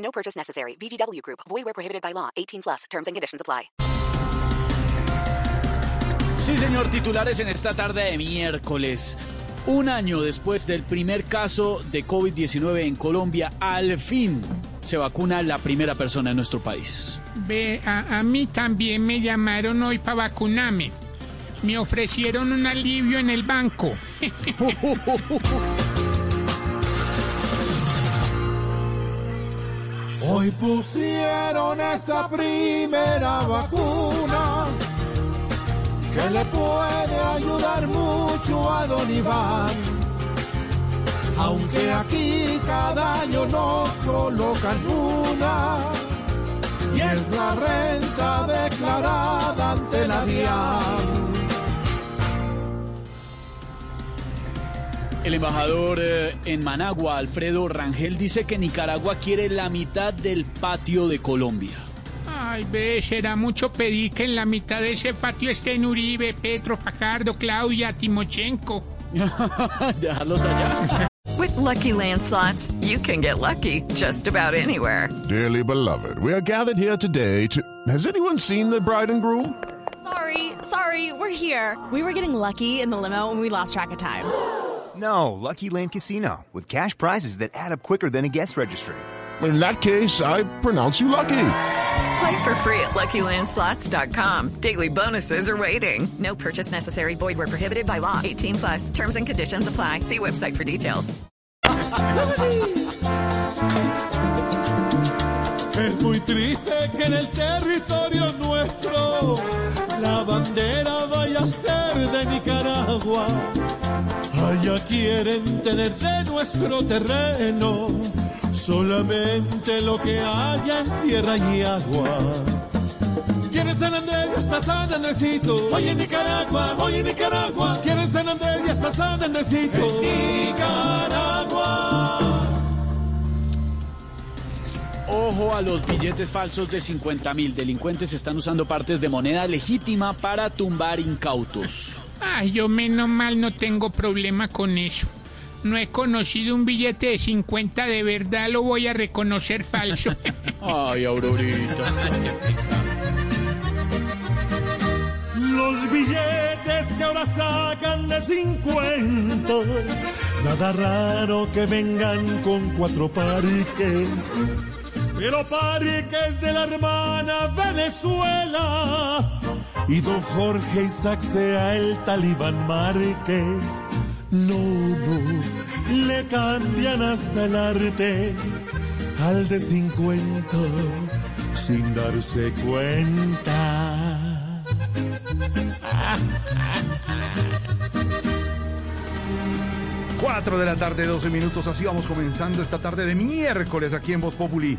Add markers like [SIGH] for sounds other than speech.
No purchase necessary. VGW Group. Void where prohibited by law. 18 plus. Terms and conditions apply. Sí, señor, titulares en esta tarde de miércoles. Un año después del primer caso de COVID-19 en Colombia, al fin se vacuna la primera persona en nuestro país. Ve, a, a mí también me llamaron hoy para vacunarme. Me ofrecieron un alivio en el banco. [LAUGHS] Hoy pusieron esa primera vacuna que le puede ayudar mucho a don Iván. Aunque aquí cada año nos colocan una y es la renta declarada ante la DIAN. El embajador eh, en Managua, Alfredo Rangel, dice que Nicaragua quiere la mitad del patio de Colombia. Ay, ve, será mucho pedir que en la mitad de ese patio estén Uribe, Petro, Fajardo, Claudia, Timochenko. [LAUGHS] Allá. With Lucky Land slots, you can get lucky just about anywhere. Dearly beloved, we are gathered here today to. Has anyone seen the bride and groom? Sorry, sorry, we're here. We were getting lucky in the limo and we lost track of time. No, Lucky Land Casino, with cash prizes that add up quicker than a guest registry. In that case, I pronounce you lucky. Play for free at LuckyLandSlots.com. Daily bonuses are waiting. No purchase necessary. Void where prohibited by law. 18 plus. Terms and conditions apply. See website for details. Es muy triste que en el territorio nuestro la bandera vaya a ser de Nicaragua. Allá quieren tener de nuestro terreno solamente lo que haya en tierra y agua. Quieren San Andrés y hasta San Andresito. Hoy en Nicaragua, hoy en Nicaragua. Quieren San Andrés y hasta San Andresito. En Nicaragua. Ojo a los billetes falsos de 50 mil. Delincuentes están usando partes de moneda legítima para tumbar incautos. Ay, yo menos mal no tengo problema con eso. No he conocido un billete de 50 de verdad, lo voy a reconocer falso. [LAUGHS] Ay, Aurorita. Los billetes que ahora sacan de 50. Nada raro que vengan con cuatro Pero pariques de la hermana Venezuela. Y don Jorge Isaac sea el talibán Márquez. No, no, le cambian hasta el arte al de 50 sin darse cuenta. 4 de la tarde, 12 minutos. Así vamos comenzando esta tarde de miércoles aquí en Voz Populi.